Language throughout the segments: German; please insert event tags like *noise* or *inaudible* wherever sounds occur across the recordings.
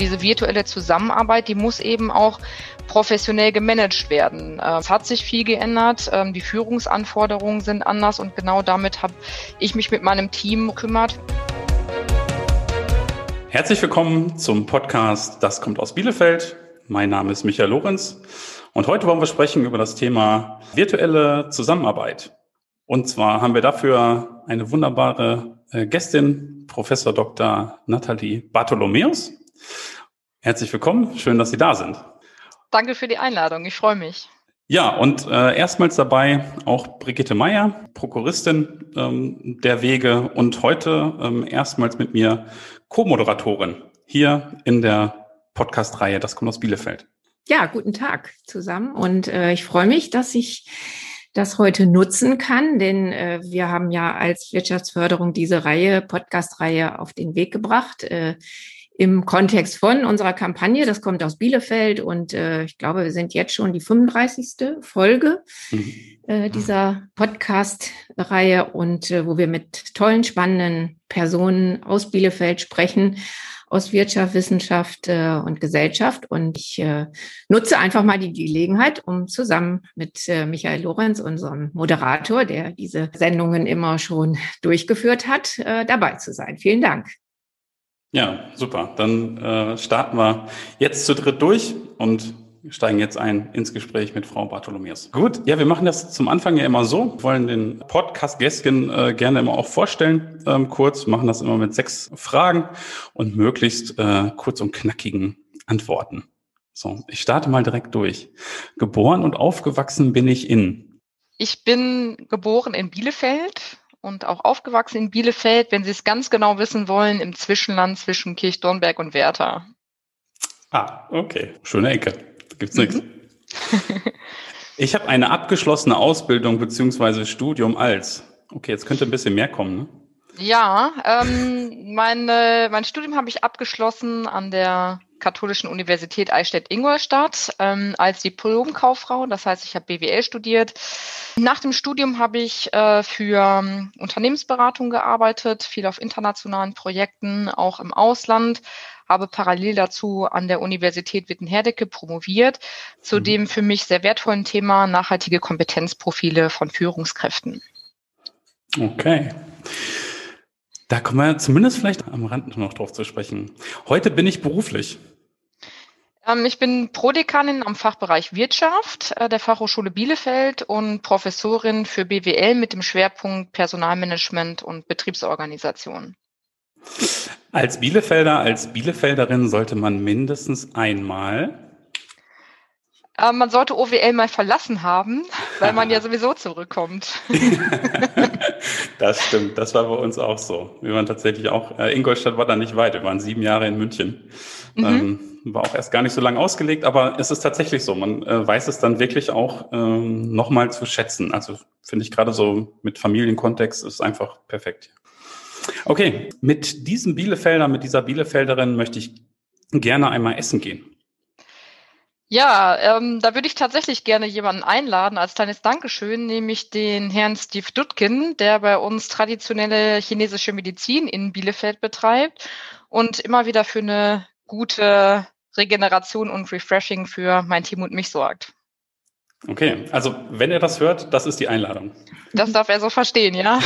Diese virtuelle Zusammenarbeit, die muss eben auch professionell gemanagt werden. Äh, es hat sich viel geändert, ähm, die Führungsanforderungen sind anders und genau damit habe ich mich mit meinem Team gekümmert. Herzlich willkommen zum Podcast Das kommt aus Bielefeld. Mein Name ist Michael Lorenz und heute wollen wir sprechen über das Thema virtuelle Zusammenarbeit. Und zwar haben wir dafür eine wunderbare äh, Gästin, Professor Dr. Nathalie Bartholomäus. Herzlich willkommen, schön, dass Sie da sind. Danke für die Einladung, ich freue mich. Ja, und äh, erstmals dabei auch Brigitte Meyer, Prokuristin ähm, der Wege und heute ähm, erstmals mit mir Co-Moderatorin hier in der Podcast-Reihe Das kommt aus Bielefeld. Ja, guten Tag zusammen und äh, ich freue mich, dass ich das heute nutzen kann, denn äh, wir haben ja als Wirtschaftsförderung diese Reihe, Podcast-Reihe auf den Weg gebracht. Äh, im Kontext von unserer Kampagne. Das kommt aus Bielefeld und äh, ich glaube, wir sind jetzt schon die 35. Folge mhm. äh, dieser Podcast-Reihe und äh, wo wir mit tollen, spannenden Personen aus Bielefeld sprechen aus Wirtschaft, Wissenschaft äh, und Gesellschaft. Und ich äh, nutze einfach mal die Gelegenheit, um zusammen mit äh, Michael Lorenz, unserem Moderator, der diese Sendungen immer schon durchgeführt hat, äh, dabei zu sein. Vielen Dank. Ja, super. Dann äh, starten wir jetzt zu dritt durch und steigen jetzt ein ins Gespräch mit Frau Bartholomäus. Gut, ja, wir machen das zum Anfang ja immer so, wir wollen den Podcast-Gästchen äh, gerne immer auch vorstellen, ähm, kurz, machen das immer mit sechs Fragen und möglichst äh, kurz und knackigen Antworten. So, ich starte mal direkt durch. Geboren und aufgewachsen bin ich in. Ich bin geboren in Bielefeld und auch aufgewachsen in Bielefeld, wenn Sie es ganz genau wissen wollen, im Zwischenland zwischen Kirchdornberg und Werther. Ah, okay. Schöne Ecke gibt's nichts. Mhm. *laughs* Ich habe eine abgeschlossene Ausbildung beziehungsweise Studium als. Okay, jetzt könnte ein bisschen mehr kommen. Ne? Ja, ähm, meine, mein Studium habe ich abgeschlossen an der Katholischen Universität Eichstätt-Ingolstadt ähm, als Diplomkauffrau. Das heißt, ich habe BWL studiert. Nach dem Studium habe ich äh, für ähm, Unternehmensberatung gearbeitet, viel auf internationalen Projekten, auch im Ausland habe parallel dazu an der Universität Witten-Herdecke promoviert, zu mhm. dem für mich sehr wertvollen Thema nachhaltige Kompetenzprofile von Führungskräften. Okay. Da kommen wir zumindest vielleicht am Rand noch drauf zu sprechen. Heute bin ich beruflich. Ähm, ich bin Prodekanin am Fachbereich Wirtschaft äh, der Fachhochschule Bielefeld und Professorin für BWL mit dem Schwerpunkt Personalmanagement und Betriebsorganisation. Als Bielefelder, als Bielefelderin sollte man mindestens einmal. Äh, man sollte OWL mal verlassen haben, weil man ja *laughs* sowieso zurückkommt. *laughs* das stimmt, das war bei uns auch so. Wir waren tatsächlich auch, äh, Ingolstadt war da nicht weit, wir waren sieben Jahre in München. Mhm. Ähm, war auch erst gar nicht so lange ausgelegt, aber es ist tatsächlich so. Man äh, weiß es dann wirklich auch ähm, nochmal zu schätzen. Also finde ich gerade so mit Familienkontext ist einfach perfekt. Okay, mit diesem Bielefelder, mit dieser Bielefelderin möchte ich gerne einmal essen gehen. Ja, ähm, da würde ich tatsächlich gerne jemanden einladen als kleines Dankeschön, nämlich den Herrn Steve Dutkin, der bei uns traditionelle chinesische Medizin in Bielefeld betreibt und immer wieder für eine gute Regeneration und Refreshing für mein Team und mich sorgt. Okay, also wenn er das hört, das ist die Einladung. Das darf er so verstehen, ja.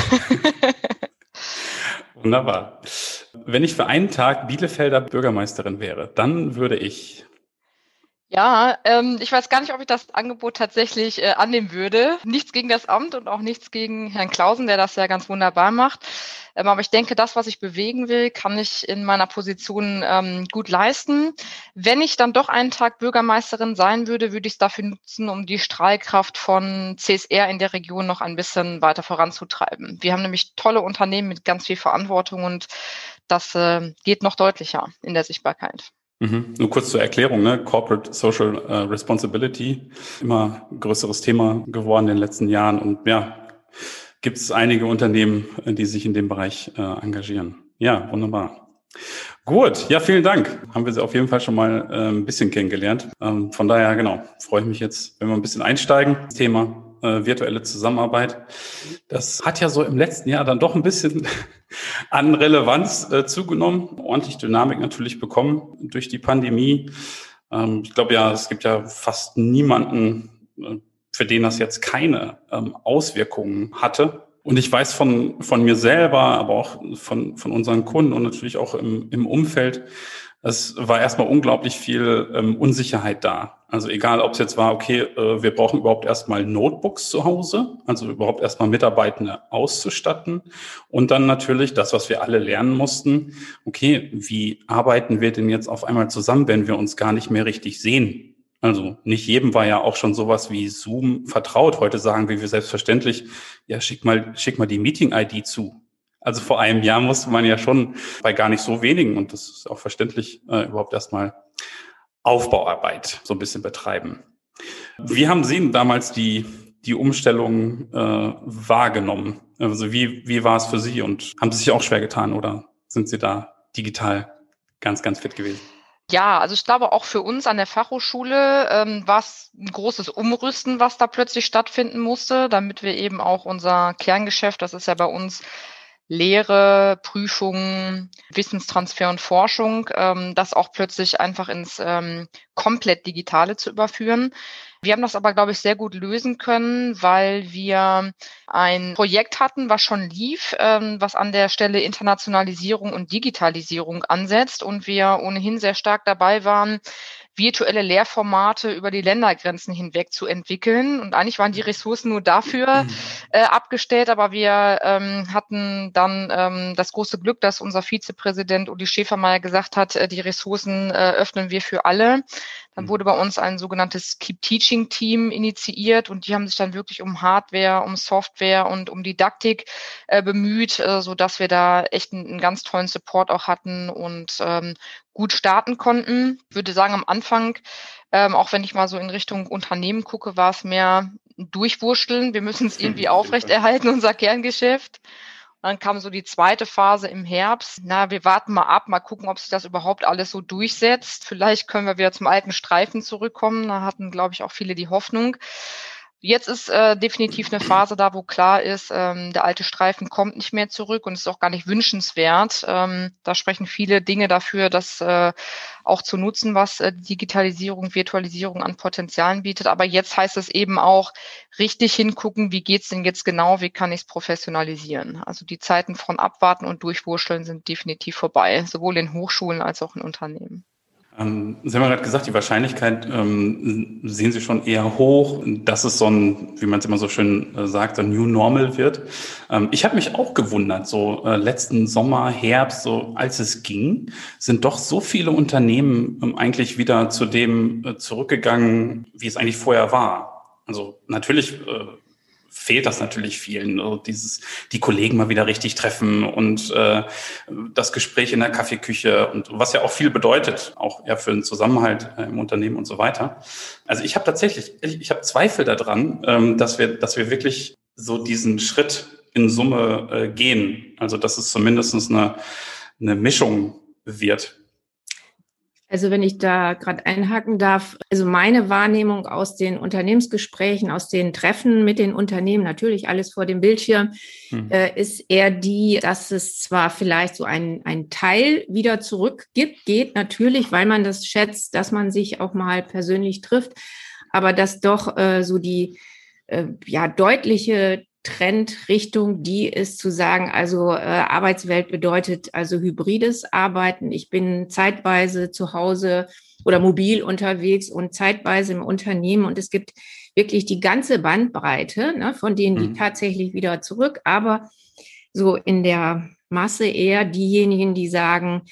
*laughs* Wunderbar. Wenn ich für einen Tag Bielefelder Bürgermeisterin wäre, dann würde ich. Ja, ähm, ich weiß gar nicht, ob ich das Angebot tatsächlich äh, annehmen würde. Nichts gegen das Amt und auch nichts gegen Herrn Klausen, der das ja ganz wunderbar macht. Ähm, aber ich denke, das, was ich bewegen will, kann ich in meiner Position ähm, gut leisten. Wenn ich dann doch einen Tag Bürgermeisterin sein würde, würde ich es dafür nutzen, um die Strahlkraft von CSR in der Region noch ein bisschen weiter voranzutreiben. Wir haben nämlich tolle Unternehmen mit ganz viel Verantwortung und das äh, geht noch deutlicher in der Sichtbarkeit. Mhm. Nur kurz zur Erklärung, ne? Corporate Social uh, Responsibility, immer größeres Thema geworden in den letzten Jahren und ja, gibt es einige Unternehmen, äh, die sich in dem Bereich äh, engagieren. Ja, wunderbar. Gut, ja, vielen Dank. Haben wir Sie auf jeden Fall schon mal äh, ein bisschen kennengelernt. Ähm, von daher, genau, freue ich mich jetzt, wenn wir ein bisschen einsteigen. Thema äh, virtuelle Zusammenarbeit. Das hat ja so im letzten Jahr dann doch ein bisschen *laughs* an Relevanz äh, zugenommen, ordentlich Dynamik natürlich bekommen durch die Pandemie. Ähm, ich glaube ja, es gibt ja fast niemanden, äh, für den das jetzt keine ähm, Auswirkungen hatte. Und ich weiß von, von mir selber, aber auch von, von unseren Kunden und natürlich auch im, im Umfeld, es war erstmal unglaublich viel ähm, Unsicherheit da. Also egal, ob es jetzt war, okay, äh, wir brauchen überhaupt erstmal Notebooks zu Hause, also überhaupt erstmal Mitarbeitende auszustatten. Und dann natürlich das, was wir alle lernen mussten, okay, wie arbeiten wir denn jetzt auf einmal zusammen, wenn wir uns gar nicht mehr richtig sehen? Also nicht jedem war ja auch schon sowas wie Zoom vertraut. Heute sagen wir, wir selbstverständlich, ja, schick mal, schick mal die Meeting-ID zu. Also vor einem Jahr musste man ja schon bei gar nicht so wenigen, und das ist auch verständlich, äh, überhaupt erstmal Aufbauarbeit so ein bisschen betreiben. Wie haben Sie damals die, die Umstellung äh, wahrgenommen? Also wie, wie war es für Sie und haben Sie sich auch schwer getan oder sind Sie da digital ganz, ganz fit gewesen? Ja, also ich glaube auch für uns an der Fachhochschule ähm, war es ein großes Umrüsten, was da plötzlich stattfinden musste, damit wir eben auch unser Kerngeschäft, das ist ja bei uns Lehre, Prüfungen, Wissenstransfer und Forschung, ähm, das auch plötzlich einfach ins ähm, komplett Digitale zu überführen. Wir haben das aber, glaube ich, sehr gut lösen können, weil wir ein Projekt hatten, was schon lief, ähm, was an der Stelle Internationalisierung und Digitalisierung ansetzt und wir ohnehin sehr stark dabei waren, virtuelle Lehrformate über die Ländergrenzen hinweg zu entwickeln. Und eigentlich waren die Ressourcen nur dafür äh, abgestellt, aber wir ähm, hatten dann ähm, das große Glück, dass unser Vizepräsident Uli Schäfermeier gesagt hat, äh, die Ressourcen äh, öffnen wir für alle. Dann mhm. wurde bei uns ein sogenanntes Keep Teaching Team initiiert und die haben sich dann wirklich um Hardware, um Software und um Didaktik äh, bemüht, äh, so dass wir da echt einen, einen, ganz tollen Support auch hatten und ähm, gut starten konnten. Ich würde sagen, am Anfang, ähm, auch wenn ich mal so in Richtung Unternehmen gucke, war es mehr durchwurschteln. Wir müssen es irgendwie *laughs* aufrechterhalten, unser Kerngeschäft. Dann kam so die zweite Phase im Herbst. Na, wir warten mal ab, mal gucken, ob sich das überhaupt alles so durchsetzt. Vielleicht können wir wieder zum alten Streifen zurückkommen. Da hatten, glaube ich, auch viele die Hoffnung. Jetzt ist äh, definitiv eine Phase da, wo klar ist, ähm, der alte Streifen kommt nicht mehr zurück und ist auch gar nicht wünschenswert. Ähm, da sprechen viele Dinge dafür, das äh, auch zu nutzen, was äh, Digitalisierung, Virtualisierung an Potenzialen bietet. Aber jetzt heißt es eben auch richtig hingucken, wie geht's denn jetzt genau, wie kann ich es professionalisieren. Also die Zeiten von Abwarten und Durchwurschteln sind definitiv vorbei, sowohl in Hochschulen als auch in Unternehmen. Ähm, Sie haben gerade gesagt, die Wahrscheinlichkeit ähm, sehen Sie schon eher hoch, dass es so ein, wie man es immer so schön äh, sagt, ein New Normal wird. Ähm, ich habe mich auch gewundert, so äh, letzten Sommer, Herbst, so als es ging, sind doch so viele Unternehmen ähm, eigentlich wieder zu dem äh, zurückgegangen, wie es eigentlich vorher war. Also natürlich äh, fehlt das natürlich vielen. Also dieses, die Kollegen mal wieder richtig treffen und äh, das Gespräch in der Kaffeeküche und was ja auch viel bedeutet, auch eher für den Zusammenhalt äh, im Unternehmen und so weiter. Also ich habe tatsächlich, ich, ich habe Zweifel daran, ähm, dass wir, dass wir wirklich so diesen Schritt in Summe äh, gehen. Also dass es zumindest eine, eine Mischung wird. Also wenn ich da gerade einhaken darf, also meine Wahrnehmung aus den Unternehmensgesprächen, aus den Treffen mit den Unternehmen, natürlich alles vor dem Bildschirm, hm. äh, ist eher die, dass es zwar vielleicht so ein, ein Teil wieder zurück gibt, geht natürlich, weil man das schätzt, dass man sich auch mal persönlich trifft, aber dass doch äh, so die äh, ja deutliche Trendrichtung, die ist zu sagen, also äh, Arbeitswelt bedeutet also hybrides Arbeiten. Ich bin zeitweise zu Hause oder mobil unterwegs und zeitweise im Unternehmen und es gibt wirklich die ganze Bandbreite ne, von denen, die mhm. tatsächlich wieder zurück, aber so in der Masse eher diejenigen, die sagen,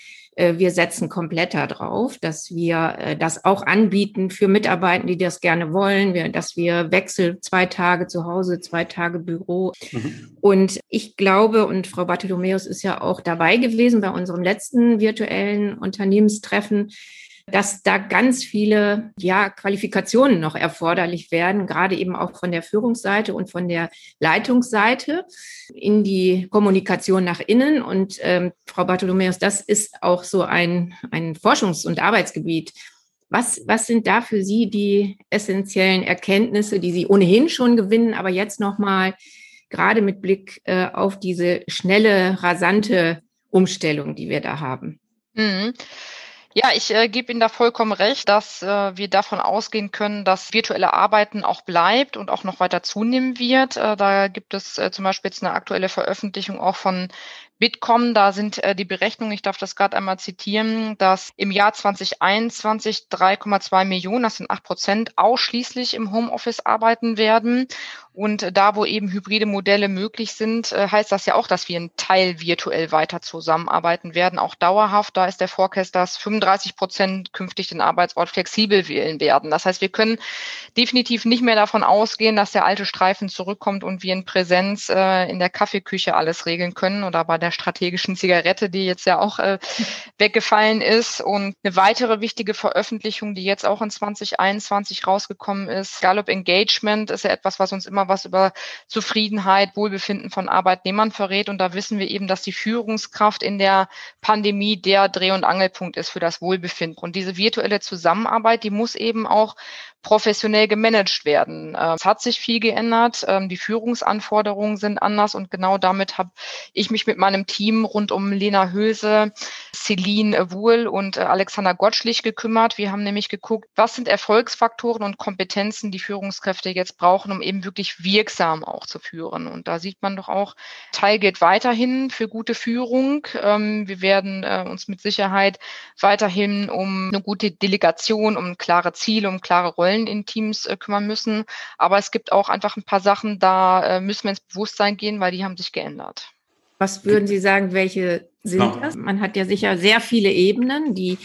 wir setzen komplett darauf, dass wir äh, das auch anbieten für Mitarbeitende, die das gerne wollen, dass wir Wechsel zwei Tage zu Hause, zwei Tage Büro. Mhm. Und ich glaube, und Frau Bartholomäus ist ja auch dabei gewesen bei unserem letzten virtuellen Unternehmenstreffen, dass da ganz viele ja, Qualifikationen noch erforderlich werden, gerade eben auch von der Führungsseite und von der Leitungsseite in die Kommunikation nach innen. Und ähm, Frau Bartholomäus, das ist auch so ein, ein Forschungs- und Arbeitsgebiet, Was, was sind da für Sie die essentiellen Erkenntnisse, die Sie ohnehin schon gewinnen, aber jetzt nochmal gerade mit Blick äh, auf diese schnelle, rasante Umstellung, die wir da haben? Mhm. Ja, ich äh, gebe Ihnen da vollkommen recht, dass äh, wir davon ausgehen können, dass virtuelle Arbeiten auch bleibt und auch noch weiter zunehmen wird. Äh, da gibt es äh, zum Beispiel jetzt eine aktuelle Veröffentlichung auch von Bitkom, da sind äh, die Berechnungen, ich darf das gerade einmal zitieren, dass im Jahr 2021 3,2 Millionen, das sind acht Prozent, ausschließlich im Homeoffice arbeiten werden. Und da, wo eben hybride Modelle möglich sind, äh, heißt das ja auch, dass wir einen Teil virtuell weiter zusammenarbeiten werden, auch dauerhaft. Da ist der Forecast, dass 35 Prozent künftig den Arbeitsort flexibel wählen werden. Das heißt, wir können definitiv nicht mehr davon ausgehen, dass der alte Streifen zurückkommt und wir in Präsenz äh, in der Kaffeeküche alles regeln können oder bei der strategischen Zigarette, die jetzt ja auch äh, *laughs* weggefallen ist. Und eine weitere wichtige Veröffentlichung, die jetzt auch in 2021 rausgekommen ist, Gallup Engagement ist ja etwas, was uns immer was über Zufriedenheit, Wohlbefinden von Arbeitnehmern verrät. Und da wissen wir eben, dass die Führungskraft in der Pandemie der Dreh- und Angelpunkt ist für das Wohlbefinden. Und diese virtuelle Zusammenarbeit, die muss eben auch professionell gemanagt werden. Ähm, es hat sich viel geändert, ähm, die Führungsanforderungen sind anders und genau damit habe ich mich mit meinem Team rund um Lena Höse, Celine Wuhl und äh, Alexander Gottschlich gekümmert. Wir haben nämlich geguckt, was sind Erfolgsfaktoren und Kompetenzen, die Führungskräfte jetzt brauchen, um eben wirklich wirksam auch zu führen. Und da sieht man doch auch, Teil geht weiterhin für gute Führung. Ähm, wir werden äh, uns mit Sicherheit weiterhin um eine gute Delegation, um klare Ziele, um klare Rollen Rollen in Teams äh, kümmern müssen. Aber es gibt auch einfach ein paar Sachen, da äh, müssen wir ins Bewusstsein gehen, weil die haben sich geändert. Was würden Sie sagen, welche sind ja. das? Man hat ja sicher sehr viele Ebenen, die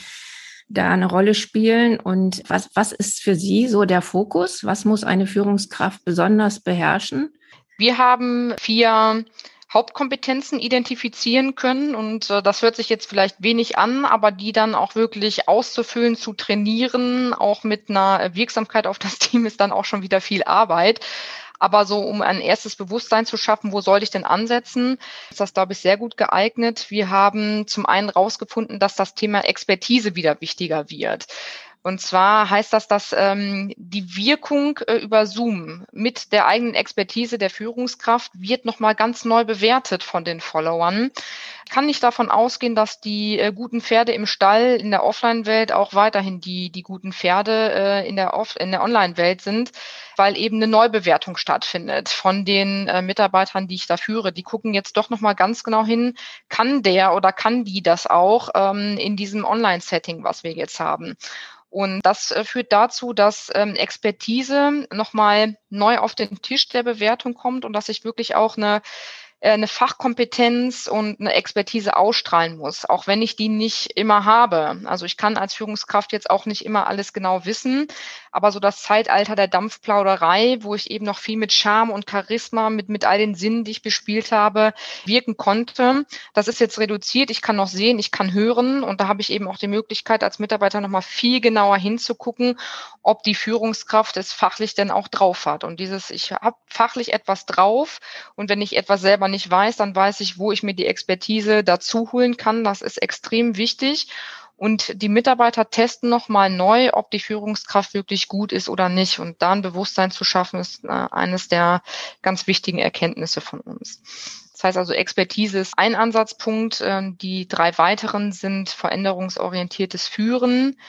da eine Rolle spielen. Und was, was ist für Sie so der Fokus? Was muss eine Führungskraft besonders beherrschen? Wir haben vier Hauptkompetenzen identifizieren können. Und äh, das hört sich jetzt vielleicht wenig an, aber die dann auch wirklich auszufüllen, zu trainieren, auch mit einer Wirksamkeit auf das *laughs* Team ist dann auch schon wieder viel Arbeit. Aber so, um ein erstes Bewusstsein zu schaffen, wo sollte ich denn ansetzen, ist das, glaube ich, sehr gut geeignet. Wir haben zum einen rausgefunden, dass das Thema Expertise wieder wichtiger wird. Und zwar heißt das, dass ähm, die Wirkung äh, über Zoom mit der eigenen Expertise der Führungskraft wird nochmal ganz neu bewertet von den Followern. Kann nicht davon ausgehen, dass die äh, guten Pferde im Stall in der Offline-Welt auch weiterhin die, die guten Pferde äh, in der, Off in der Online-Welt sind, weil eben eine Neubewertung stattfindet von den äh, Mitarbeitern, die ich da führe. Die gucken jetzt doch nochmal ganz genau hin, kann der oder kann die das auch ähm, in diesem Online-Setting, was wir jetzt haben. Und das äh, führt dazu, dass ähm, Expertise nochmal neu auf den Tisch der Bewertung kommt und dass ich wirklich auch eine äh, eine Fachkompetenz und eine Expertise ausstrahlen muss, auch wenn ich die nicht immer habe. Also ich kann als Führungskraft jetzt auch nicht immer alles genau wissen, aber so das Zeitalter der Dampfplauderei, wo ich eben noch viel mit Charme und Charisma, mit, mit all den Sinnen, die ich bespielt habe, wirken konnte, das ist jetzt reduziert. Ich kann noch sehen, ich kann hören und da habe ich eben auch die Möglichkeit, als Mitarbeiter nochmal viel genauer hinzugucken, ob die Führungskraft es fachlich denn auch drauf hat. Und dieses, ich habe fachlich etwas drauf und wenn ich etwas selber selber nicht weiß, dann weiß ich, wo ich mir die Expertise dazu holen kann. Das ist extrem wichtig. Und die Mitarbeiter testen nochmal neu, ob die Führungskraft wirklich gut ist oder nicht. Und da ein Bewusstsein zu schaffen, ist äh, eines der ganz wichtigen Erkenntnisse von uns. Das heißt also, Expertise ist ein Ansatzpunkt. Ähm, die drei weiteren sind veränderungsorientiertes Führen,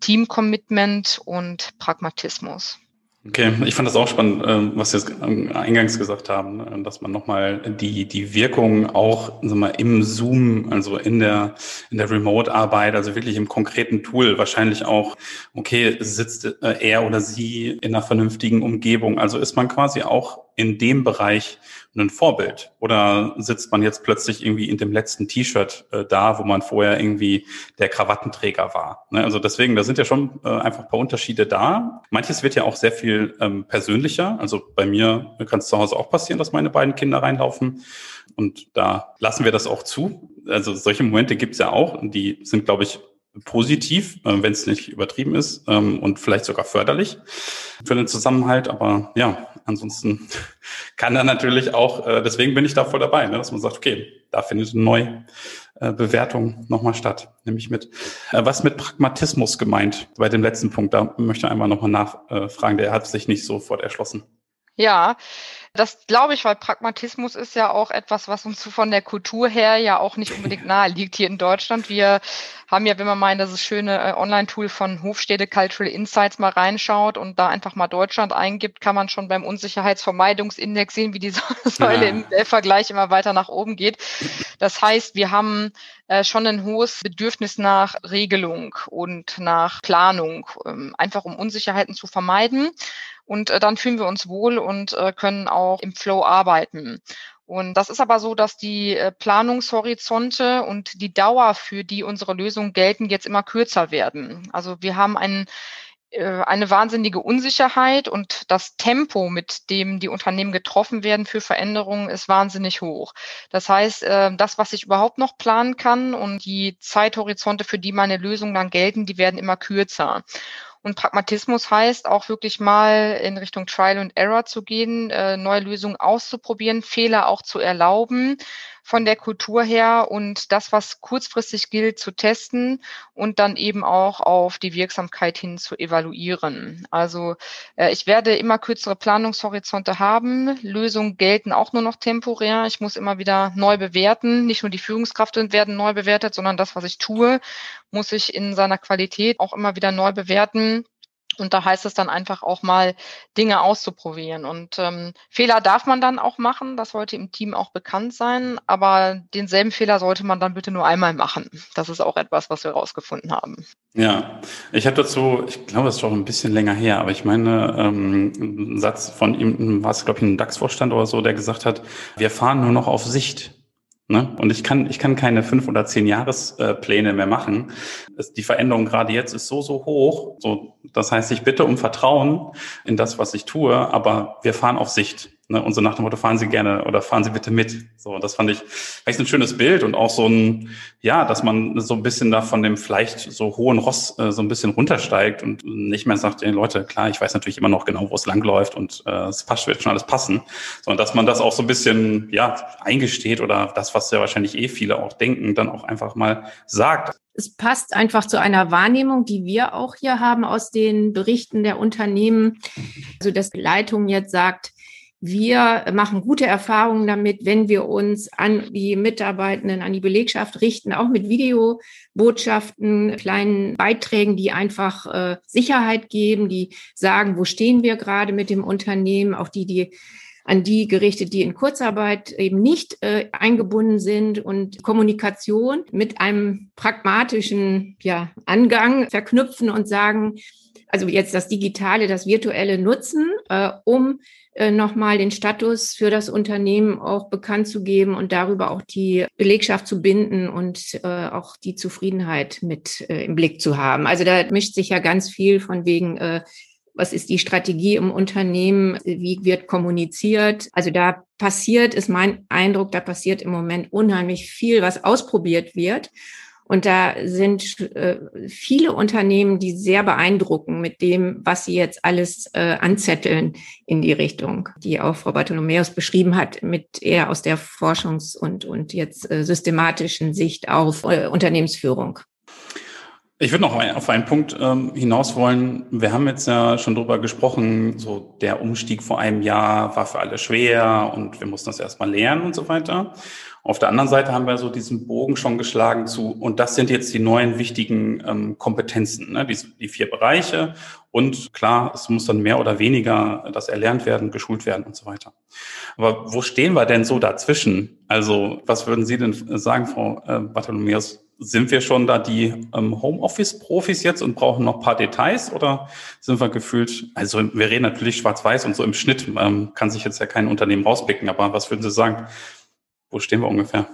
Teamcommitment und Pragmatismus. Okay, ich fand das auch spannend, ähm, was Sie jetzt eingangs gesagt haben, ne, dass man nochmal die, die Wirkung auch sag mal, im Zoom, also in der, in der Remote-Arbeit, also wirklich im konkreten Tool, wahrscheinlich auch, okay, sitzt äh, er oder sie in einer vernünftigen Umgebung. Also ist man quasi auch in dem Bereich ein Vorbild? Oder sitzt man jetzt plötzlich irgendwie in dem letzten T-Shirt äh, da, wo man vorher irgendwie der Krawattenträger war? Ne? Also deswegen, da sind ja schon äh, einfach ein paar Unterschiede da. Manches wird ja auch sehr viel ähm, persönlicher. Also bei mir kann es zu Hause auch passieren, dass meine beiden Kinder reinlaufen. Und da lassen wir das auch zu. Also solche Momente gibt es ja auch. Und die sind, glaube ich, positiv, äh, wenn es nicht übertrieben ist ähm, und vielleicht sogar förderlich für den Zusammenhalt. Aber ja, ansonsten kann er natürlich auch, äh, deswegen bin ich da voll dabei, ne, dass man sagt, okay, da findet eine neue äh, Bewertung nochmal statt, nämlich mit, äh, was mit Pragmatismus gemeint bei dem letzten Punkt, da möchte ich einmal nochmal nachfragen, der hat sich nicht sofort erschlossen. Ja, das glaube ich, weil Pragmatismus ist ja auch etwas, was uns von der Kultur her ja auch nicht unbedingt nahe liegt hier in Deutschland. Wir haben ja, wenn man mal in das schöne äh, Online-Tool von Hofstede Cultural Insights mal reinschaut und da einfach mal Deutschland eingibt, kann man schon beim Unsicherheitsvermeidungsindex sehen, wie die *laughs* Säule ja. im Vergleich immer weiter nach oben geht. Das heißt, wir haben äh, schon ein hohes Bedürfnis nach Regelung und nach Planung, ähm, einfach um Unsicherheiten zu vermeiden. Und äh, dann fühlen wir uns wohl und äh, können auch im Flow arbeiten. Und das ist aber so, dass die äh, Planungshorizonte und die Dauer, für die unsere Lösungen gelten, jetzt immer kürzer werden. Also wir haben einen äh, eine wahnsinnige Unsicherheit und das Tempo, mit dem die Unternehmen getroffen werden für Veränderungen, ist wahnsinnig hoch. Das heißt, äh, das, was ich überhaupt noch planen kann und die Zeithorizonte, für die meine Lösungen dann gelten, die werden immer kürzer. Und Pragmatismus heißt auch wirklich mal in Richtung Trial and Error zu gehen, äh, neue Lösungen auszuprobieren, Fehler auch zu erlauben von der Kultur her und das, was kurzfristig gilt, zu testen und dann eben auch auf die Wirksamkeit hin zu evaluieren. Also äh, ich werde immer kürzere Planungshorizonte haben. Lösungen gelten auch nur noch temporär. Ich muss immer wieder neu bewerten. Nicht nur die Führungskräfte werden neu bewertet, sondern das, was ich tue, muss ich in seiner Qualität auch immer wieder neu bewerten. Und da heißt es dann einfach auch mal Dinge auszuprobieren. Und ähm, Fehler darf man dann auch machen, das sollte im Team auch bekannt sein, aber denselben Fehler sollte man dann bitte nur einmal machen. Das ist auch etwas, was wir herausgefunden haben. Ja, ich habe dazu, ich glaube, es ist schon ein bisschen länger her, aber ich meine, ähm, ein Satz von ihm, war es, glaube ich, ein DAX-Vorstand oder so, der gesagt hat, wir fahren nur noch auf Sicht. Ne? Und ich kann, ich kann keine fünf oder zehn Jahrespläne mehr machen. Die Veränderung gerade jetzt ist so, so hoch. So, das heißt, ich bitte um Vertrauen in das, was ich tue, aber wir fahren auf Sicht. Ne? Und so nach dem Motto, fahren Sie gerne oder fahren Sie bitte mit. So, das fand ich echt ein schönes Bild und auch so ein, ja, dass man so ein bisschen da von dem vielleicht so hohen Ross äh, so ein bisschen runtersteigt und nicht mehr sagt, ey Leute, klar, ich weiß natürlich immer noch genau, wo es langläuft und äh, es passt, wird schon alles passen, sondern dass man das auch so ein bisschen, ja, eingesteht oder das, was ja wahrscheinlich eh viele auch denken, dann auch einfach mal sagt. Es passt einfach zu einer Wahrnehmung, die wir auch hier haben aus den Berichten der Unternehmen. Also, dass die Leitung jetzt sagt, wir machen gute Erfahrungen damit, wenn wir uns an die Mitarbeitenden, an die Belegschaft richten, auch mit Videobotschaften, kleinen Beiträgen, die einfach äh, Sicherheit geben, die sagen, wo stehen wir gerade mit dem Unternehmen, auch die, die an die gerichtet, die in Kurzarbeit eben nicht äh, eingebunden sind. Und Kommunikation mit einem pragmatischen ja, Angang verknüpfen und sagen, also jetzt das Digitale, das Virtuelle nutzen, äh, um nochmal den Status für das Unternehmen auch bekannt zu geben und darüber auch die Belegschaft zu binden und äh, auch die Zufriedenheit mit äh, im Blick zu haben. Also da mischt sich ja ganz viel von wegen, äh, was ist die Strategie im Unternehmen, wie wird kommuniziert. Also da passiert, ist mein Eindruck, da passiert im Moment unheimlich viel, was ausprobiert wird. Und da sind äh, viele Unternehmen, die sehr beeindrucken mit dem, was sie jetzt alles äh, anzetteln in die Richtung, die auch Frau Bartholomäus beschrieben hat, mit eher aus der Forschungs- und, und jetzt äh, systematischen Sicht auf äh, Unternehmensführung. Ich würde noch auf einen Punkt ähm, hinaus wollen. Wir haben jetzt ja schon drüber gesprochen, so der Umstieg vor einem Jahr war für alle schwer und wir mussten das erstmal lernen und so weiter. Auf der anderen Seite haben wir so diesen Bogen schon geschlagen zu, und das sind jetzt die neuen wichtigen ähm, Kompetenzen, ne? die, die vier Bereiche. Und klar, es muss dann mehr oder weniger das erlernt werden, geschult werden und so weiter. Aber wo stehen wir denn so dazwischen? Also, was würden Sie denn sagen, Frau äh, Bartholomäus? Sind wir schon da die ähm, Homeoffice-Profis jetzt und brauchen noch paar Details oder sind wir gefühlt, also wir reden natürlich schwarz-weiß und so im Schnitt ähm, kann sich jetzt ja kein Unternehmen rauspicken, aber was würden Sie sagen? Wo stehen wir ungefähr?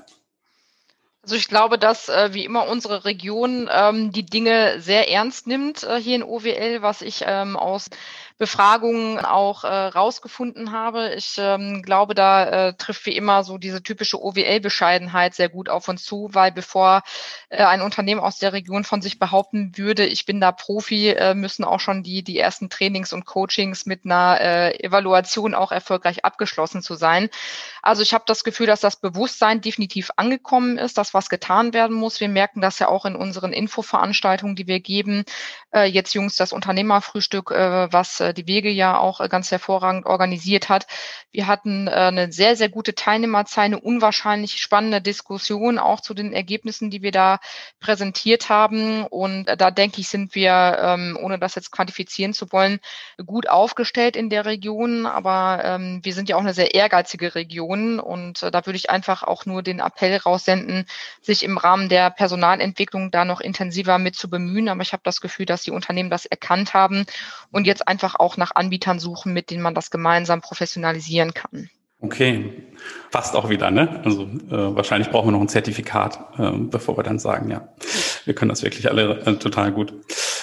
Also ich glaube, dass äh, wie immer unsere Region ähm, die Dinge sehr ernst nimmt äh, hier in OWL, was ich ähm, aus Befragungen auch äh, rausgefunden habe. Ich ähm, glaube, da äh, trifft wie immer so diese typische OWL-Bescheidenheit sehr gut auf uns zu, weil bevor äh, ein Unternehmen aus der Region von sich behaupten würde, ich bin da Profi, äh, müssen auch schon die, die ersten Trainings und Coachings mit einer äh, Evaluation auch erfolgreich abgeschlossen zu sein. Also ich habe das Gefühl, dass das Bewusstsein definitiv angekommen ist, dass was getan werden muss. Wir merken das ja auch in unseren Infoveranstaltungen, die wir geben. Äh, jetzt Jungs das Unternehmerfrühstück, äh, was äh, die Wege ja auch äh, ganz hervorragend organisiert hat. Wir hatten äh, eine sehr, sehr gute Teilnehmerzahl, eine unwahrscheinlich spannende Diskussion auch zu den Ergebnissen, die wir da präsentiert haben. Und äh, da denke ich, sind wir, ähm, ohne das jetzt quantifizieren zu wollen, gut aufgestellt in der Region. Aber ähm, wir sind ja auch eine sehr ehrgeizige Region und da würde ich einfach auch nur den Appell raussenden, sich im Rahmen der Personalentwicklung da noch intensiver mit zu bemühen. Aber ich habe das Gefühl, dass die Unternehmen das erkannt haben und jetzt einfach auch nach Anbietern suchen, mit denen man das gemeinsam professionalisieren kann. Okay, passt auch wieder, ne? Also äh, wahrscheinlich brauchen wir noch ein Zertifikat, äh, bevor wir dann sagen, ja, wir können das wirklich alle äh, total gut.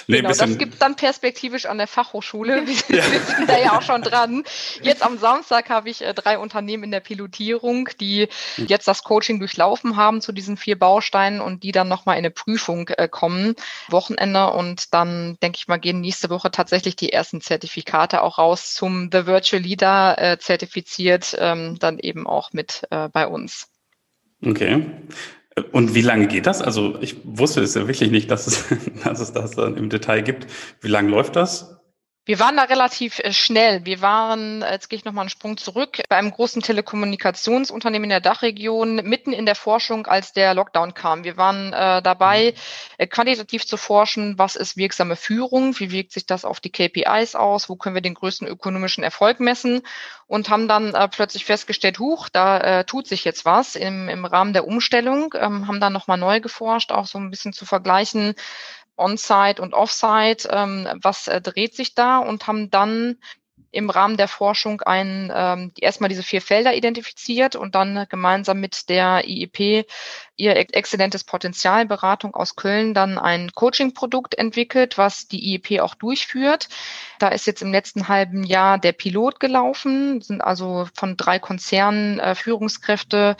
Nee, genau, das gibt dann perspektivisch an der Fachhochschule. *laughs* Wir, ja. sind da ja auch schon dran. Jetzt am Samstag habe ich äh, drei Unternehmen in der Pilotierung, die hm. jetzt das Coaching durchlaufen haben zu diesen vier Bausteinen und die dann nochmal in eine Prüfung äh, kommen, Wochenende. Und dann, denke ich mal, gehen nächste Woche tatsächlich die ersten Zertifikate auch raus zum The Virtual Leader äh, zertifiziert, ähm, dann eben auch mit äh, bei uns. Okay. Und wie lange geht das? Also ich wusste es ja wirklich nicht, dass es, *laughs* dass es das dann im Detail gibt. Wie lange läuft das? Wir waren da relativ äh, schnell. Wir waren, äh, jetzt gehe ich nochmal einen Sprung zurück, bei einem großen Telekommunikationsunternehmen in der Dachregion, mitten in der Forschung, als der Lockdown kam. Wir waren äh, dabei, mhm. äh, quantitativ zu forschen, was ist wirksame Führung, wie wirkt sich das auf die KPIs aus, wo können wir den größten ökonomischen Erfolg messen und haben dann äh, plötzlich festgestellt, huch, da äh, tut sich jetzt was im, im Rahmen der Umstellung, ähm, haben dann nochmal neu geforscht, auch so ein bisschen zu vergleichen, On-Site und Off-Site, ähm, was äh, dreht sich da und haben dann im Rahmen der Forschung ein, ähm, erstmal diese vier Felder identifiziert und dann gemeinsam mit der IEP ihr exzellentes Potenzialberatung aus Köln dann ein Coaching-Produkt entwickelt, was die IEP auch durchführt. Da ist jetzt im letzten halben Jahr der Pilot gelaufen, sind also von drei Konzernen äh, Führungskräfte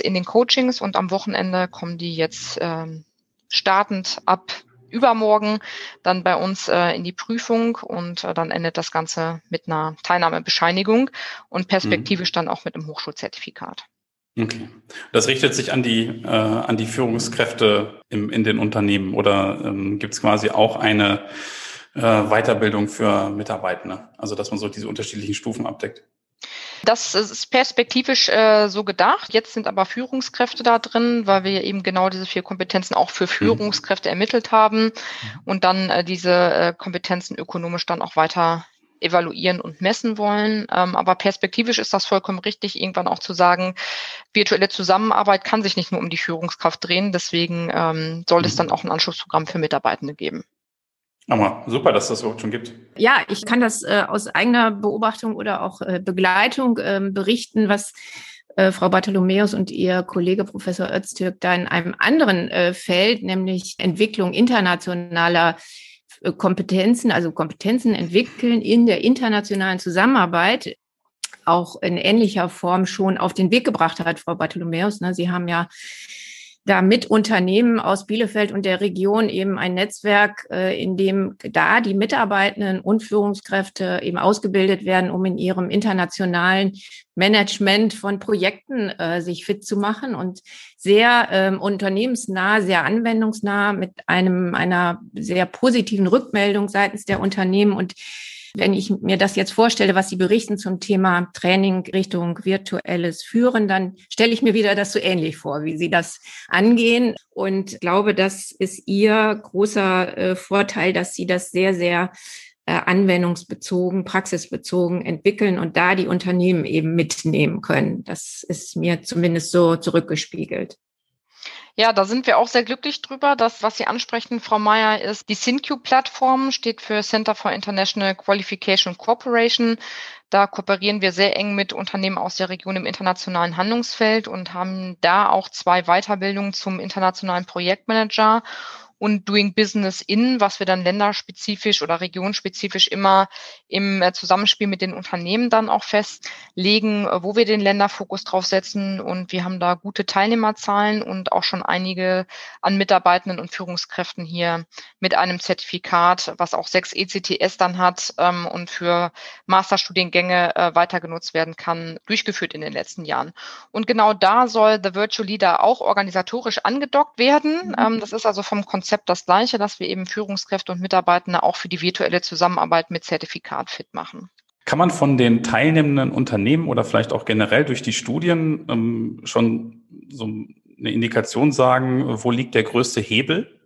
in den Coachings und am Wochenende kommen die jetzt ähm, startend ab übermorgen dann bei uns äh, in die Prüfung und äh, dann endet das Ganze mit einer Teilnahmebescheinigung und perspektivisch mhm. dann auch mit einem Hochschulzertifikat. Okay. Das richtet sich an die, äh, an die Führungskräfte im, in den Unternehmen oder ähm, gibt es quasi auch eine äh, Weiterbildung für Mitarbeitende? Also dass man so diese unterschiedlichen Stufen abdeckt? Das ist perspektivisch äh, so gedacht. Jetzt sind aber Führungskräfte da drin, weil wir eben genau diese vier Kompetenzen auch für mhm. Führungskräfte ermittelt haben und dann äh, diese äh, Kompetenzen ökonomisch dann auch weiter evaluieren und messen wollen. Ähm, aber perspektivisch ist das vollkommen richtig, irgendwann auch zu sagen, virtuelle Zusammenarbeit kann sich nicht nur um die Führungskraft drehen. Deswegen ähm, soll es mhm. dann auch ein Anschlussprogramm für Mitarbeitende geben. Aber super, dass das überhaupt schon gibt. Ja, ich kann das äh, aus eigener Beobachtung oder auch äh, Begleitung äh, berichten, was äh, Frau Bartholomäus und ihr Kollege Professor Öztürk da in einem anderen äh, Feld, nämlich Entwicklung internationaler äh, Kompetenzen, also Kompetenzen entwickeln in der internationalen Zusammenarbeit, auch in ähnlicher Form schon auf den Weg gebracht hat, Frau Bartholomäus. Ne? Sie haben ja da mit Unternehmen aus Bielefeld und der Region eben ein Netzwerk, äh, in dem da die Mitarbeitenden und Führungskräfte eben ausgebildet werden, um in ihrem internationalen Management von Projekten äh, sich fit zu machen und sehr ähm, unternehmensnah, sehr anwendungsnah mit einem einer sehr positiven Rückmeldung seitens der Unternehmen und wenn ich mir das jetzt vorstelle, was Sie berichten zum Thema Training Richtung virtuelles Führen, dann stelle ich mir wieder das so ähnlich vor, wie Sie das angehen und glaube, das ist Ihr großer äh, Vorteil, dass Sie das sehr, sehr äh, anwendungsbezogen, praxisbezogen entwickeln und da die Unternehmen eben mitnehmen können. Das ist mir zumindest so zurückgespiegelt. Ja, da sind wir auch sehr glücklich drüber. Das, was Sie ansprechen, Frau Mayer, ist die SynQ-Plattform, steht für Center for International Qualification Cooperation. Da kooperieren wir sehr eng mit Unternehmen aus der Region im internationalen Handlungsfeld und haben da auch zwei Weiterbildungen zum internationalen Projektmanager und Doing Business in, was wir dann länderspezifisch oder regionspezifisch immer im äh, Zusammenspiel mit den Unternehmen dann auch festlegen, äh, wo wir den Länderfokus drauf setzen. Und wir haben da gute Teilnehmerzahlen und auch schon einige an Mitarbeitenden und Führungskräften hier mit einem Zertifikat, was auch sechs ECTS dann hat ähm, und für Masterstudiengänge äh, weiter genutzt werden kann, durchgeführt in den letzten Jahren. Und genau da soll The Virtual Leader auch organisatorisch angedockt werden. Mhm. Ähm, das ist also vom Konzept das gleiche, dass wir eben Führungskräfte und Mitarbeitende auch für die virtuelle Zusammenarbeit mit Zertifikat fit machen. Kann man von den teilnehmenden Unternehmen oder vielleicht auch generell durch die Studien ähm, schon so eine Indikation sagen, wo liegt der größte Hebel?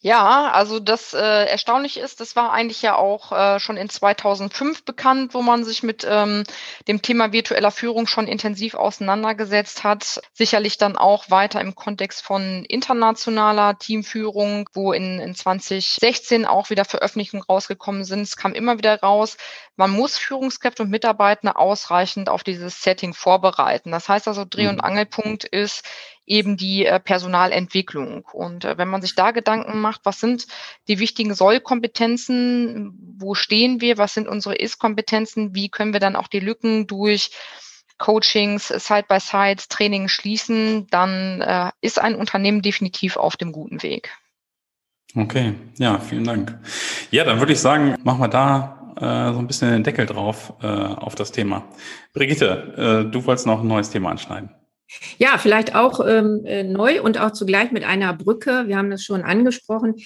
Ja, also das äh, erstaunlich ist, das war eigentlich ja auch äh, schon in 2005 bekannt, wo man sich mit ähm, dem Thema virtueller Führung schon intensiv auseinandergesetzt hat. Sicherlich dann auch weiter im Kontext von internationaler Teamführung, wo in, in 2016 auch wieder Veröffentlichungen rausgekommen sind. Es kam immer wieder raus, man muss Führungskräfte und Mitarbeiter ausreichend auf dieses Setting vorbereiten. Das heißt also, Dreh- und mhm. Angelpunkt ist, eben die äh, Personalentwicklung. Und äh, wenn man sich da Gedanken macht, was sind die wichtigen Soll-Kompetenzen, wo stehen wir, was sind unsere Ist-Kompetenzen, wie können wir dann auch die Lücken durch Coachings, Side-by-Side, Training schließen, dann äh, ist ein Unternehmen definitiv auf dem guten Weg. Okay, ja, vielen Dank. Ja, dann würde ich sagen, machen wir da äh, so ein bisschen den Deckel drauf äh, auf das Thema. Brigitte, äh, du wolltest noch ein neues Thema anschneiden. Ja, vielleicht auch ähm, äh, neu und auch zugleich mit einer Brücke. Wir haben das schon angesprochen.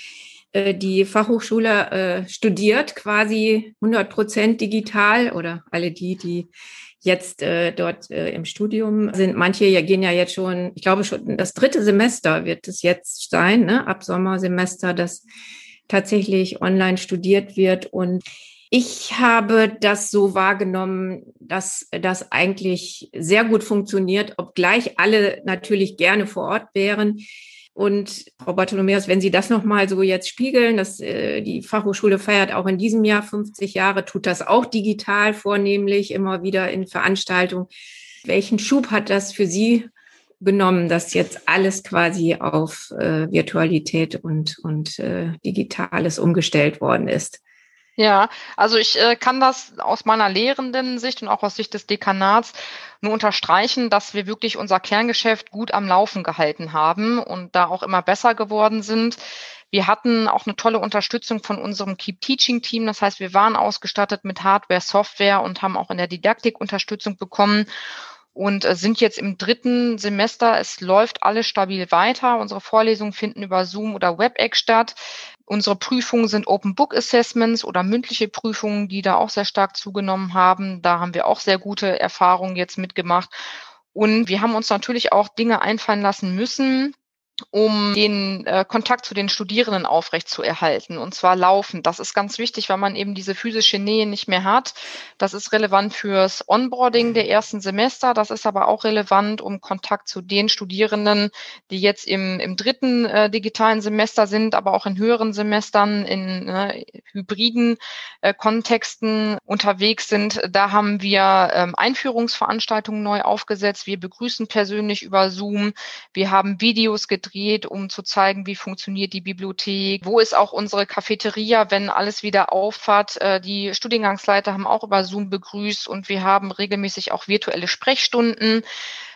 Äh, die Fachhochschule äh, studiert quasi 100 Prozent digital oder alle die, die jetzt dort im Studium sind. Manche gehen ja jetzt schon, ich glaube schon das dritte Semester wird es jetzt sein, ne? ab Sommersemester, das tatsächlich online studiert wird und ich habe das so wahrgenommen, dass das eigentlich sehr gut funktioniert, obgleich alle natürlich gerne vor Ort wären. Und Frau Bartholomäus, wenn Sie das nochmal so jetzt spiegeln, dass äh, die Fachhochschule feiert auch in diesem Jahr 50 Jahre, tut das auch digital vornehmlich, immer wieder in Veranstaltungen. Welchen Schub hat das für Sie genommen, dass jetzt alles quasi auf äh, Virtualität und, und äh, Digitales umgestellt worden ist? Ja, also ich äh, kann das aus meiner lehrenden Sicht und auch aus Sicht des Dekanats nur unterstreichen, dass wir wirklich unser Kerngeschäft gut am Laufen gehalten haben und da auch immer besser geworden sind. Wir hatten auch eine tolle Unterstützung von unserem Keep Teaching Team. Das heißt, wir waren ausgestattet mit Hardware, Software und haben auch in der Didaktik Unterstützung bekommen und äh, sind jetzt im dritten Semester. Es läuft alles stabil weiter. Unsere Vorlesungen finden über Zoom oder WebEx statt. Unsere Prüfungen sind Open Book Assessments oder mündliche Prüfungen, die da auch sehr stark zugenommen haben. Da haben wir auch sehr gute Erfahrungen jetzt mitgemacht. Und wir haben uns natürlich auch Dinge einfallen lassen müssen, um den äh, Kontakt zu den Studierenden aufrecht zu erhalten und zwar laufend. Das ist ganz wichtig, weil man eben diese physische Nähe nicht mehr hat. Das ist relevant fürs Onboarding der ersten Semester. Das ist aber auch relevant, um Kontakt zu den Studierenden, die jetzt im, im dritten äh, digitalen Semester sind, aber auch in höheren Semestern in äh, hybriden Kontexten unterwegs sind. Da haben wir ähm, Einführungsveranstaltungen neu aufgesetzt. Wir begrüßen persönlich über Zoom. Wir haben Videos gedreht gedreht, um zu zeigen, wie funktioniert die Bibliothek, wo ist auch unsere Cafeteria, wenn alles wieder auffahrt. Äh, die Studiengangsleiter haben auch über Zoom begrüßt und wir haben regelmäßig auch virtuelle Sprechstunden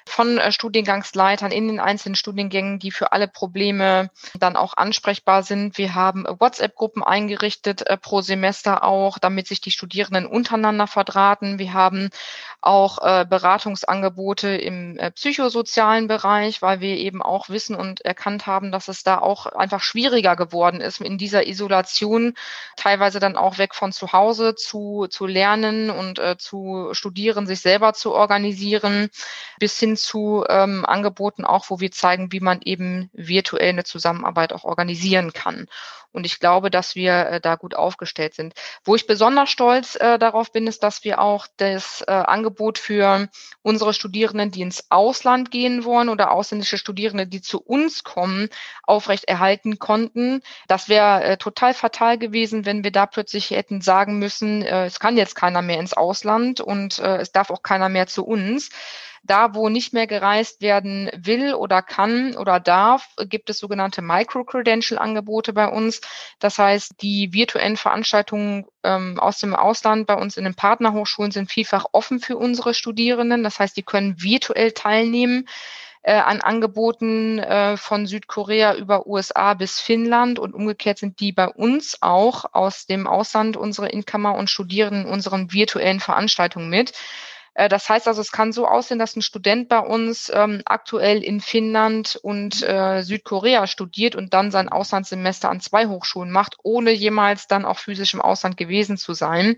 von äh, Studiengangsleitern in den einzelnen Studiengängen, die für alle Probleme dann auch ansprechbar sind. Wir haben äh, WhatsApp-Gruppen eingerichtet äh, pro Semester auch, damit sich die Studierenden untereinander verdrahten. Wir haben auch Beratungsangebote im psychosozialen Bereich, weil wir eben auch wissen und erkannt haben, dass es da auch einfach schwieriger geworden ist, in dieser Isolation teilweise dann auch weg von zu Hause zu, zu lernen und zu studieren, sich selber zu organisieren, bis hin zu ähm, Angeboten auch, wo wir zeigen, wie man eben virtuell eine Zusammenarbeit auch organisieren kann. Und ich glaube, dass wir äh, da gut aufgestellt sind. Wo ich besonders stolz äh, darauf bin, ist, dass wir auch das äh, Angebot für unsere Studierenden, die ins Ausland gehen wollen oder ausländische Studierende, die zu uns kommen, aufrecht erhalten konnten. Das wäre äh, total fatal gewesen, wenn wir da plötzlich hätten sagen müssen, äh, es kann jetzt keiner mehr ins Ausland und äh, es darf auch keiner mehr zu uns Da, wo nicht mehr gereist werden will oder kann oder darf, gibt es sogenannte Micro-Credential-Angebote bei uns. Das heißt, die virtuellen Veranstaltungen ähm, aus dem Ausland bei uns in den Partnerhochschulen sind vielfach offen für unsere Studierenden. Das heißt, die können virtuell teilnehmen äh, an Angeboten äh, von Südkorea über USA bis Finnland und umgekehrt sind die bei uns auch aus dem Ausland unsere Inkammer und studieren in unseren virtuellen Veranstaltungen mit. Äh, das heißt also, es kann so aussehen, dass ein Student bei uns ähm, aktuell in Finnland und äh, Südkorea studiert und dann sein Auslandssemester an zwei Hochschulen macht, ohne jemals dann auch physisch im Ausland gewesen zu sein.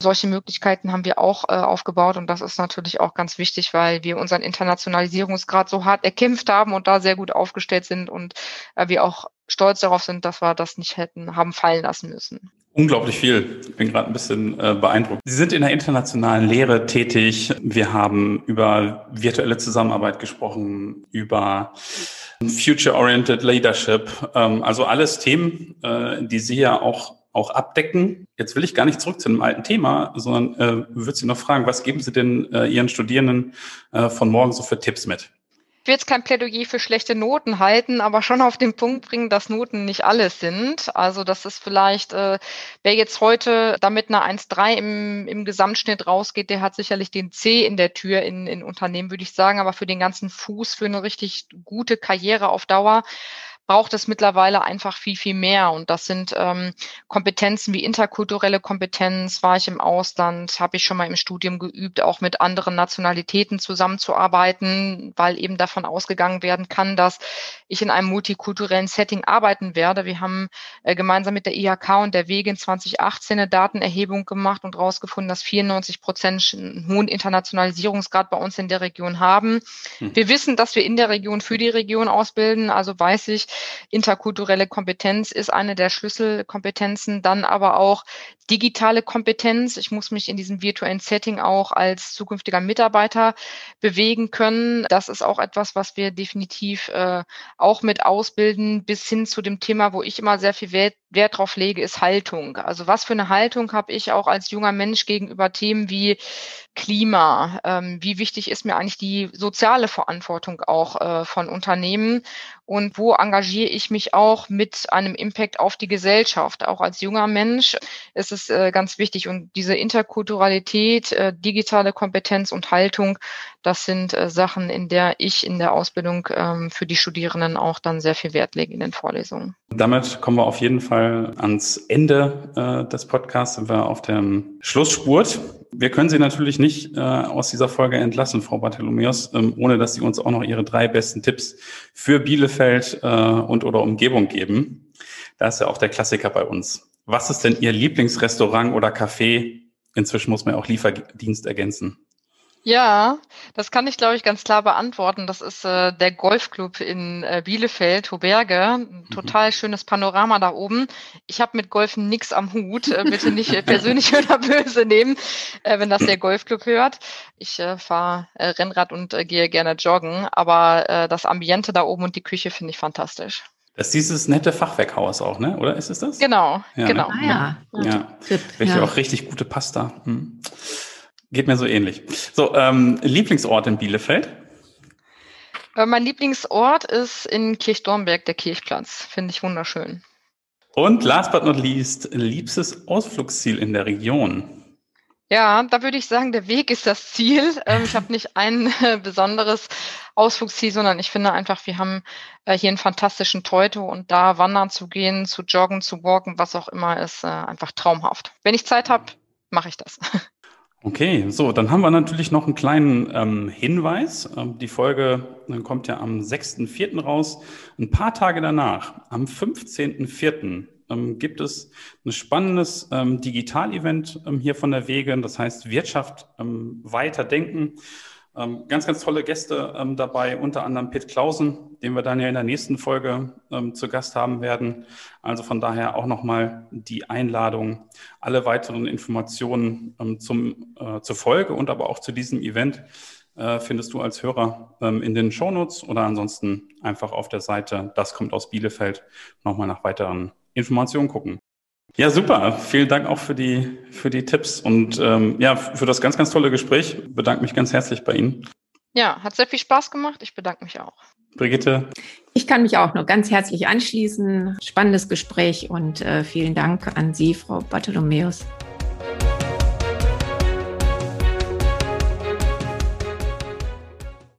Solche Möglichkeiten haben wir auch äh, aufgebaut und das ist natürlich auch ganz wichtig, weil wir unseren Internationalisierungsgrad so hart erkämpft haben und da sehr gut aufgestellt sind und äh, wir auch stolz darauf sind, dass wir das nicht hätten haben fallen lassen müssen. Unglaublich viel. Ich bin gerade ein bisschen äh, beeindruckt. Sie sind in der internationalen Lehre tätig. Wir haben über virtuelle Zusammenarbeit gesprochen, über Future-Oriented Leadership. Ähm, also alles Themen, äh, die Sie ja auch auch abdecken. Jetzt will ich gar nicht zurück zu einem alten Thema, sondern äh, würde Sie noch fragen, was geben Sie denn äh, Ihren Studierenden äh, von morgen so für Tipps mit? Ich will jetzt kein Plädoyer für schlechte Noten halten, aber schon auf den Punkt bringen, dass Noten nicht alles sind. Also das ist vielleicht, äh, wer jetzt heute damit eine 1,3 im, im Gesamtschnitt rausgeht, der hat sicherlich den C in der Tür in, in Unternehmen, würde ich sagen. Aber für den ganzen Fuß, für eine richtig gute Karriere auf Dauer, braucht es mittlerweile einfach viel, viel mehr. Und das sind ähm, Kompetenzen wie interkulturelle Kompetenz, war ich im Ausland, habe ich schon mal im Studium geübt, auch mit anderen Nationalitäten zusammenzuarbeiten, weil eben davon ausgegangen werden kann, dass ich in einem multikulturellen Setting arbeiten werde. Wir haben äh, gemeinsam mit der IHK und der Wege in 2018 eine Datenerhebung gemacht und herausgefunden, dass 94 Prozent einen hohen Internationalisierungsgrad bei uns in der Region haben. Hm. Wir wissen, dass wir in der Region für die Region ausbilden. Also weiß ich, Interkulturelle Kompetenz ist eine der Schlüsselkompetenzen. Dann aber auch digitale Kompetenz. Ich muss mich in diesem virtuellen Setting auch als zukünftiger Mitarbeiter bewegen können. Das ist auch etwas, was wir definitiv äh, auch mit ausbilden, bis hin zu dem Thema, wo ich immer sehr viel Wert, Wert drauf lege, ist Haltung. Also was für eine Haltung habe ich auch als junger Mensch gegenüber Themen wie Klima? Ähm, wie wichtig ist mir eigentlich die soziale Verantwortung auch äh, von Unternehmen? Und wo engagiere ich mich auch mit einem Impact auf die Gesellschaft? Auch als junger Mensch ist es äh, ganz wichtig. Und diese Interkulturalität, äh, digitale Kompetenz und Haltung, das sind äh, Sachen, in der ich in der Ausbildung ähm, für die Studierenden auch dann sehr viel Wert lege in den Vorlesungen. Damit kommen wir auf jeden Fall ans Ende des Podcasts, sind wir auf dem Schlussspurt. Wir können Sie natürlich nicht äh, aus dieser Folge entlassen, Frau Bartholomäus, ähm, ohne dass Sie uns auch noch Ihre drei besten Tipps für Bielefeld äh, und oder Umgebung geben. Da ist ja auch der Klassiker bei uns. Was ist denn Ihr Lieblingsrestaurant oder Café? Inzwischen muss man auch Lieferdienst ergänzen. Ja, das kann ich, glaube ich, ganz klar beantworten. Das ist äh, der Golfclub in äh, Bielefeld, Hoberge. Ein mhm. total mhm. schönes Panorama da oben. Ich habe mit Golfen nichts am Hut. Äh, bitte nicht äh, persönlich *laughs* oder böse nehmen, äh, wenn das der Golfclub hört. Ich äh, fahre äh, Rennrad und äh, gehe gerne joggen. Aber äh, das Ambiente da oben und die Küche finde ich fantastisch. Das ist dieses nette Fachwerkhaus auch, ne? Oder ist es das? Genau, ja, genau. Ne? Ah, ja. ja. ja. Welche ja. auch richtig gute Pasta. Hm. Geht mir so ähnlich. So, ähm, Lieblingsort in Bielefeld? Äh, mein Lieblingsort ist in Kirchdornberg, der Kirchplatz. Finde ich wunderschön. Und last but not least, liebstes Ausflugsziel in der Region? Ja, da würde ich sagen, der Weg ist das Ziel. Ähm, ich habe nicht ein äh, besonderes Ausflugsziel, sondern ich finde einfach, wir haben äh, hier einen fantastischen Teute und da wandern zu gehen, zu joggen, zu walken, was auch immer, ist äh, einfach traumhaft. Wenn ich Zeit habe, mache ich das. *laughs* Okay, so, dann haben wir natürlich noch einen kleinen ähm, Hinweis. Ähm, die Folge äh, kommt ja am 6.4. raus. Ein paar Tage danach, am 15.4., ähm, gibt es ein spannendes ähm, Digital-Event ähm, hier von der Wege. Das heißt Wirtschaft ähm, weiterdenken. Ähm, ganz, ganz tolle Gäste ähm, dabei, unter anderem Pitt Clausen, den wir dann ja in der nächsten Folge ähm, zu Gast haben werden. Also von daher auch nochmal die Einladung, alle weiteren Informationen zum, äh, zur Folge und aber auch zu diesem Event äh, findest du als Hörer ähm, in den Shownotes oder ansonsten einfach auf der Seite Das kommt aus Bielefeld nochmal nach weiteren Informationen gucken. Ja, super. Vielen Dank auch für die, für die Tipps und ähm, ja, für das ganz, ganz tolle Gespräch. Bedanke mich ganz herzlich bei Ihnen. Ja, hat sehr viel Spaß gemacht. Ich bedanke mich auch. Brigitte. Ich kann mich auch nur ganz herzlich anschließen. Spannendes Gespräch und äh, vielen Dank an Sie, Frau Bartholomäus.